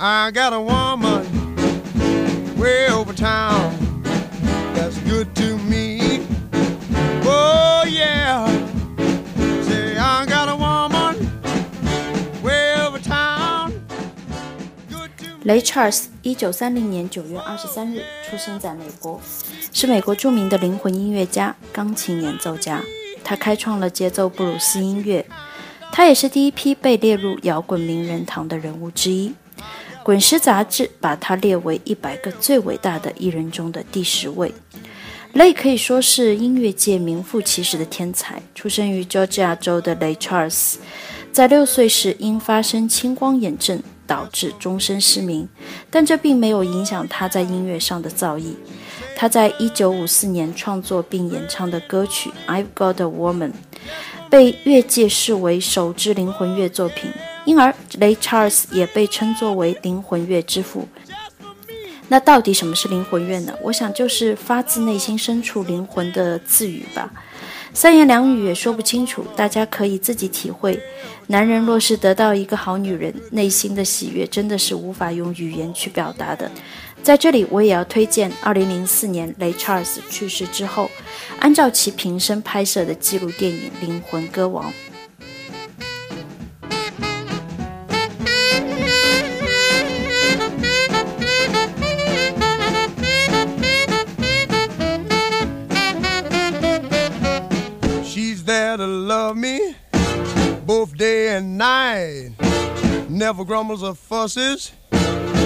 I got a woman way over town that's good to me. Oh, yeah. Say, I got a woman way over town. Good to me. Lay Charles, 一九三零年九月二十三日出生在美国，是美国著名的灵魂音乐家、钢琴演奏家。他开创了节奏布鲁斯音乐，他也是第一批被列入摇滚名人堂的人物之一。滚石》杂志把他列为一百个最伟大的艺人中的第十位。雷可以说是音乐界名副其实的天才。出生于乔治亚州的雷 Charles，在六岁时因发生青光眼症。导致终身失明，但这并没有影响他在音乐上的造诣。他在1954年创作并演唱的歌曲《I've Got a Woman》被乐界视为首支灵魂乐作品，因而雷查尔斯也被称作为灵魂乐之父。那到底什么是灵魂乐呢？我想就是发自内心深处灵魂的自语吧。三言两语也说不清楚，大家可以自己体会。男人若是得到一个好女人，内心的喜悦真的是无法用语言去表达的。在这里，我也要推荐2004年雷查尔斯去世之后，按照其平生拍摄的纪录电影《灵魂歌王》。She's there to love me, both day and night. Never grumbles or fusses,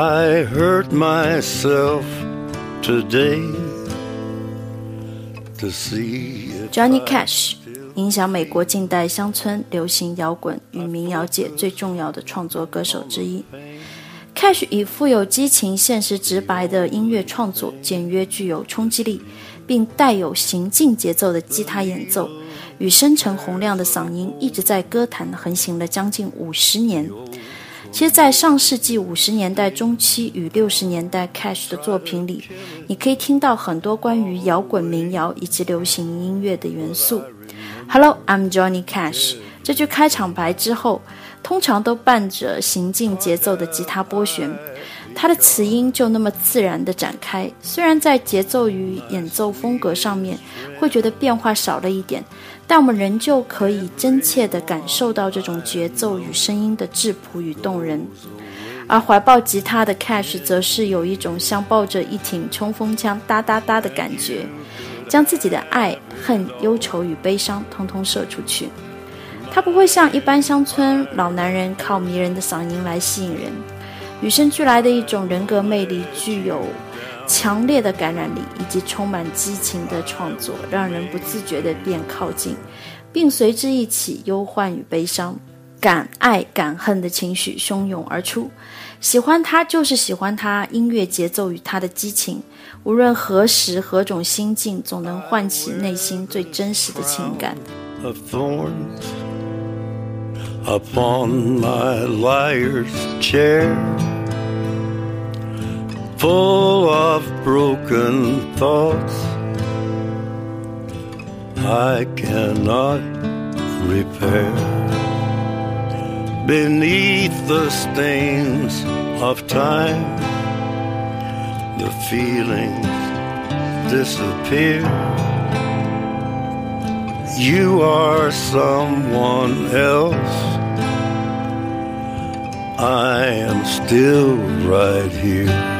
I hurt myself today to see Johnny Cash 影响美国近代乡村流行摇滚与民谣界最重要的创作歌手之一。Cash 以富有激情、现实直白的音乐创作，简约具有冲击力，并带有行进节奏的吉他演奏，与深沉洪亮的嗓音，一直在歌坛横行了将近五十年。其实，在上世纪五十年代中期与六十年代 Cash 的作品里，你可以听到很多关于摇滚、民谣以及流行音乐的元素。Hello, I'm Johnny Cash。这句开场白之后，通常都伴着行进节奏的吉他拨弦，它的词音就那么自然地展开。虽然在节奏与演奏风格上面会觉得变化少了一点，但我们仍旧可以真切地感受到这种节奏与声音的质朴与动人。而怀抱吉他的 Cash 则是有一种像抱着一挺冲锋枪哒哒哒的感觉。将自己的爱恨、忧愁与悲伤通通射出去。他不会像一般乡村老男人靠迷人的嗓音来吸引人，与生俱来的一种人格魅力，具有强烈的感染力以及充满激情的创作，让人不自觉地变靠近，并随之一起忧患与悲伤、敢爱敢恨的情绪汹涌而出。喜欢他就是喜欢他音乐节奏与他的激情。无论何时何种心境，总能唤起内心最真实的情感。Upon my liar's chair full of broken thoughts, I cannot repair. Beneath the stains of time the feelings disappear. You are someone else. I am still right here.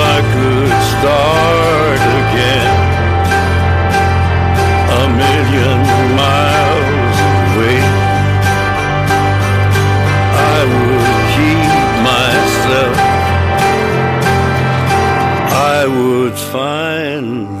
I could start again a million miles away, I would keep myself. I would find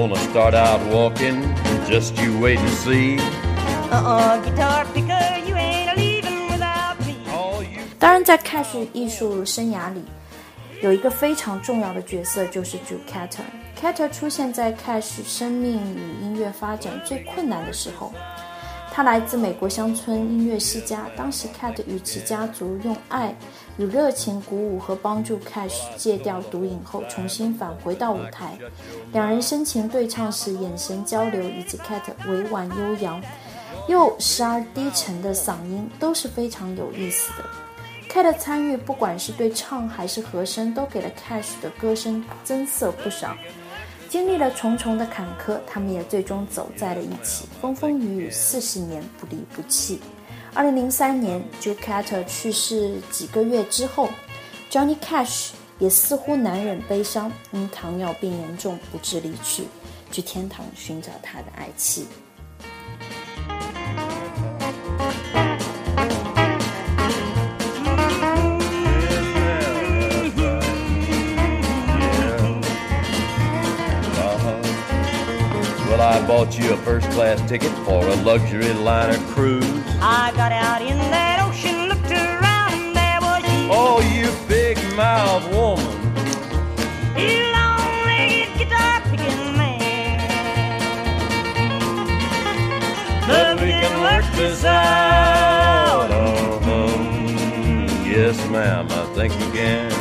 gonna start out walking, just you wait and see. Uh-uh, guitar picker, you ain't leaving without me. 当然，在 Cash 艺术生涯里，有一个非常重要的角色就是 Drew Carter。Carter 出现在 Cash 生命与音乐发展最困难的时候。他来自美国乡村音乐世家，当时 Cat 与其家族用爱与热情鼓舞和帮助 Cash 戒掉毒瘾后，重新返回到舞台。两人深情对唱时，眼神交流以及 Cat 委婉悠扬又时而低沉的嗓音都是非常有意思的。Cat 的参与，不管是对唱还是和声，都给了 Cash 的歌声增色不少。经历了重重的坎坷，他们也最终走在了一起，风风雨雨四十年不离不弃。二零零三年 jucato 去世几个月之后，Johnny Cash 也似乎难忍悲伤，因糖尿病严重不治离去，去天堂寻找他的爱妻。I bought you a first class ticket for a luxury liner cruise. I got out in that ocean, looked around, and there was you. Oh, you big mouth woman. You long-legged guitar picking man. But we can work this out. Uh-huh. Yes, ma'am, I think we can.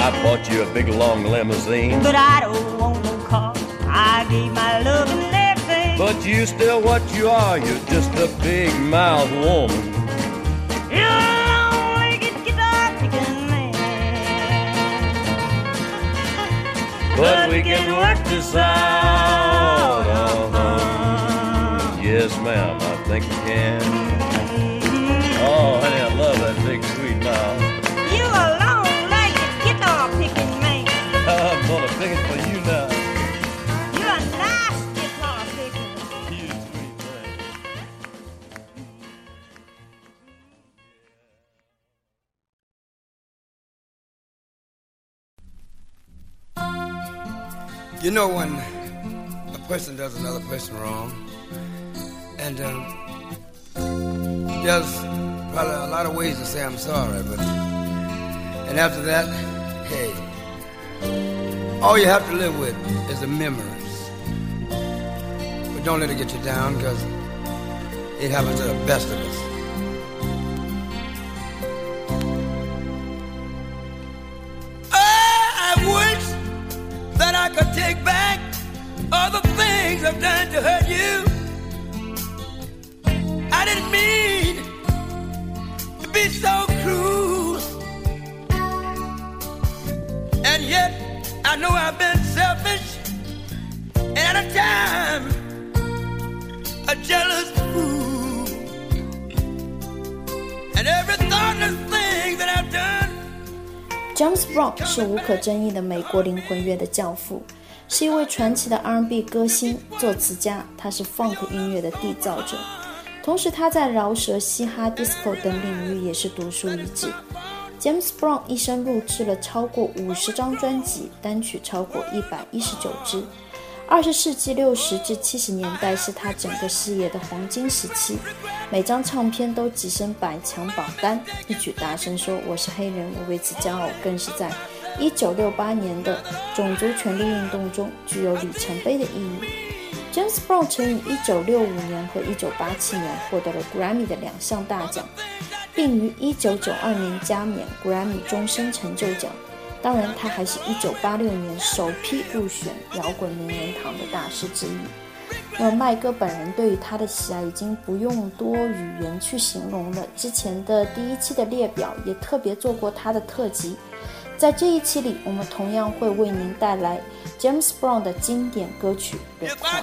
I bought you a big long limousine. But I don't want no car. I gave my love and everything. But you still what you are, you're just a big mouth woman. You long-legged guitar picking man. But we can work this out. Uh-huh. Yes, ma'am, I think we can. Oh, honey, I love that big sweet mouth. You know when a person does another person wrong, and um, there's probably a lot of ways to say I'm sorry, but and after that, hey, all you have to live with is the memories. But don't let it get you down, because it happens to the best of us. I've done to hurt you. I didn't mean to be so cruel. And yet, I know I've been selfish and at a time a jealous fool. And every thoughtless thing that I've done. James Brown 是无可争议的美国灵魂乐的教父， 是一位传奇的 R&B 歌星、作词家，他是 Funk 音乐的缔造者，同时他在饶舌、嘻哈、disco 等领域也是独树一帜。James Brown 一生录制了超过五十张专辑，单曲超过一百一十九支。二十世纪六十至七十年代是他整个事业的黄金时期，每张唱片都跻身百强榜单。一曲大声说我是黑人，我为此骄傲，更是在一九六八年的种族权利运动中具有里程碑的意义。James Brown 曾于一九六五年和一九八七年获得了 Grammy 的两项大奖，并于一九九二年加冕 Grammy 终身成就奖。当然，他还是一九八六年首批入选摇滚名人堂的大师之一。那么，麦哥本人对于他的喜爱已经不用多语言去形容了。之前的第一期的列表也特别做过他的特辑，在这一期里，我们同样会为您带来 James Brown 的经典歌曲《The I Cross》。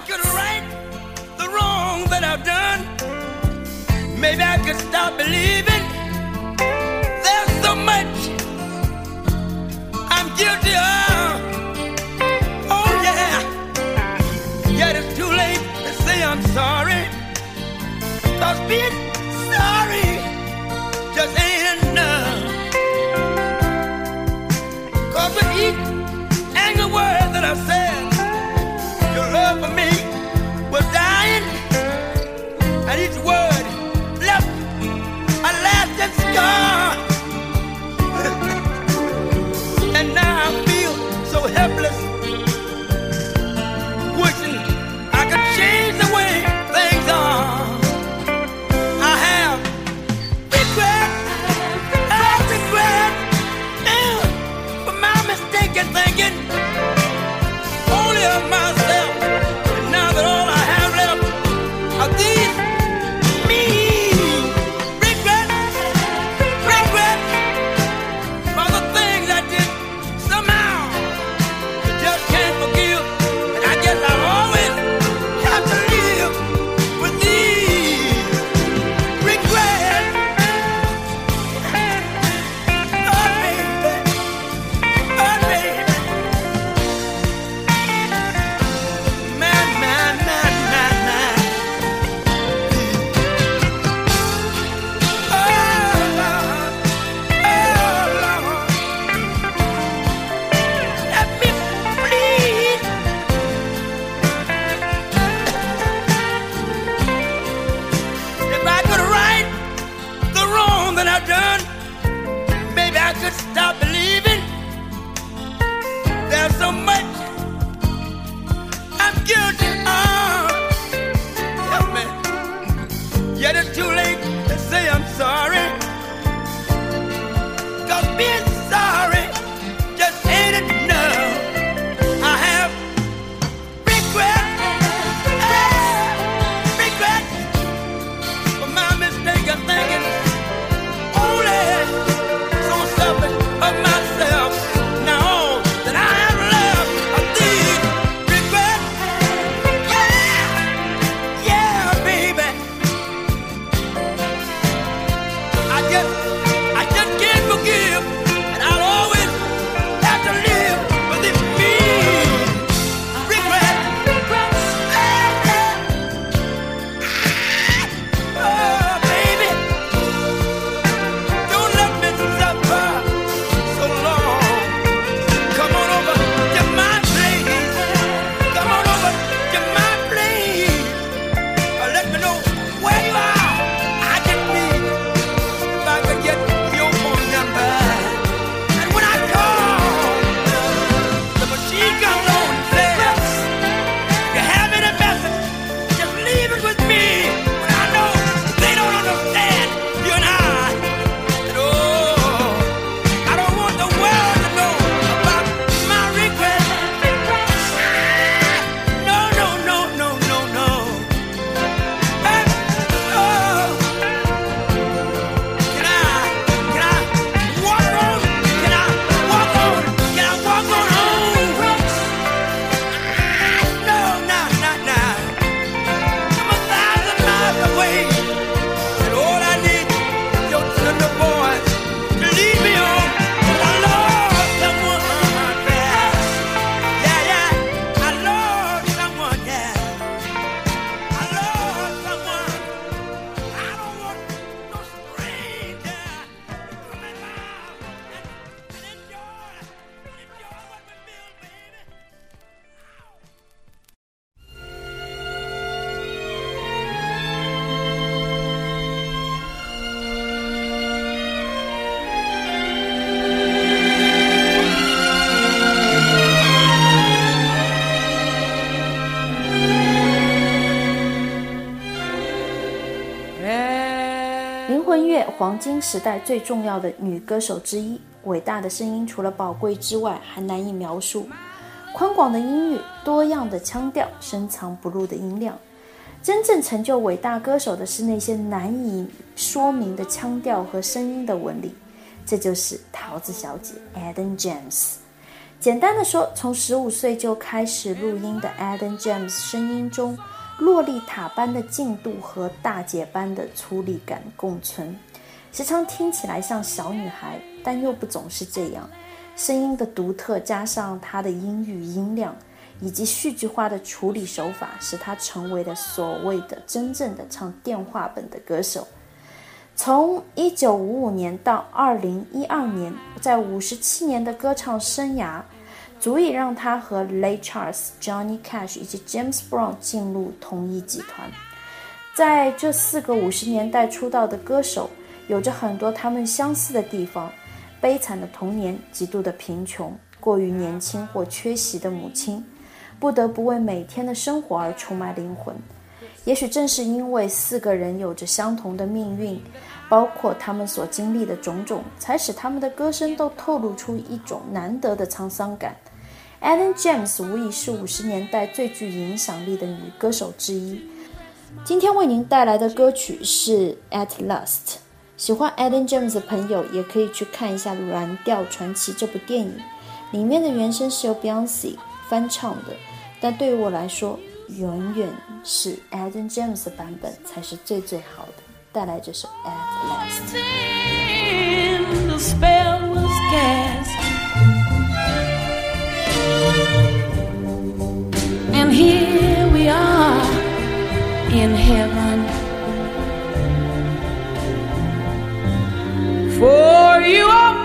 灵魂乐黄金时代最重要的女歌手之一。伟大的声音除了宝贵之外，还难以描述。宽广的音域，多样的腔调，深藏不露的音量。真正成就伟大歌手的是那些难以说明的腔调和声音的纹理。这就是桃子小姐 Eden James。简单的说，从十五岁就开始录音的 Eden James 声音中，洛丽塔般的劲度和大姐般的粗粝感共存，时常听起来像小女孩，但又不总是这样。声音的独特加上她的音域音量。以及戏剧化的处理手法，使她成为了所谓的真正的唱电话本的歌手。从一九五五年到二零一二年，在五十七年的歌唱生涯，足以让他和 Ray Charles、Johnny Cash 以及 James Brown 进入同一集团。在这四个五十年代出道的歌手，有着很多他们相似的地方：悲惨的童年、极度的贫穷、过于年轻或缺席的母亲。不得不为每天的生活而出卖灵魂。也许正是因为四个人有着相同的命运，包括他们所经历的种种，才使他们的歌声都透露出一种难得的沧桑感。Ellen James 无疑是五十年代最具影响力的女歌手之一。今天为您带来的歌曲是《At Last》。喜欢 Ellen James 的朋友也可以去看一下《蓝调传奇》这部电影，里面的原声是由 Beyonce。翻唱的，但对于我来说，远远是 Adam James 的版本才是最最好的。带来这首《At Last》。And here we are in heaven. For you are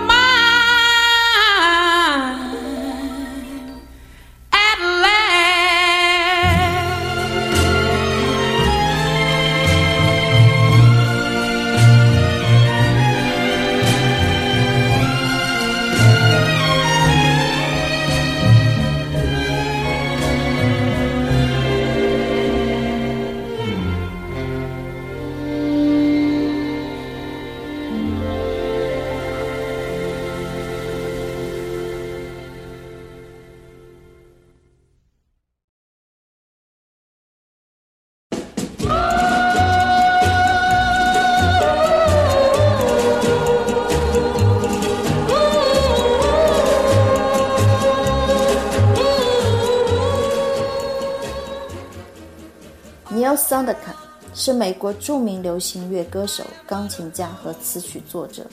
Neil Sedaka 是美国著名流行乐歌手、钢琴家和词曲作者，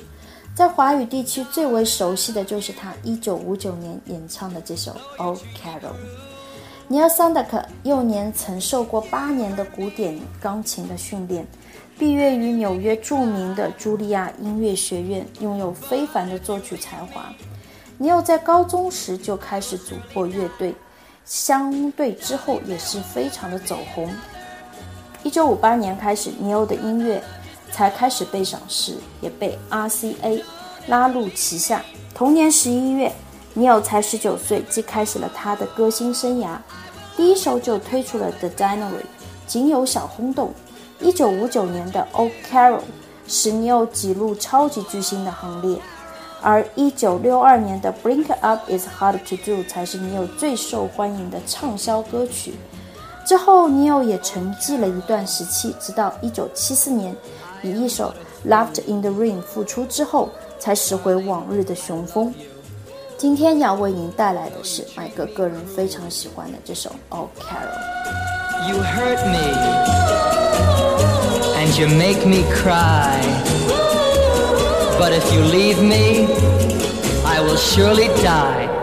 在华语地区最为熟悉的就是他1959年演唱的这首《Old Carol》。Neil Sedaka 幼年曾受过八年的古典钢琴的训练，毕业于纽约著名的茱莉亚音乐学院，拥有非凡的作曲才华。尼尔在高中时就开始组过乐队，相对之后也是非常的走红。一九五八年开始，尼欧的音乐才开始被赏识，也被 RCA 拉入旗下。同年十一月，尼欧才十九岁，即开始了他的歌星生涯。第一首就推出了《The Dinary》，仅有小轰动。一九五九年的《Old Carol》使尼欧挤入超级巨星的行列，而一九六二年的《Bring Up Is Hard to Do》才是尼欧最受欢迎的畅销歌曲。之后，尼欧也沉寂了一段时期，直到1974年，以一首《Loved in the Rain》复出之后，才拾回往日的雄风。今天要为您带来的是麦哥个人非常喜欢的这首《Oh Carol》。You hurt me and you make me cry. But if you leave me, I will surely die.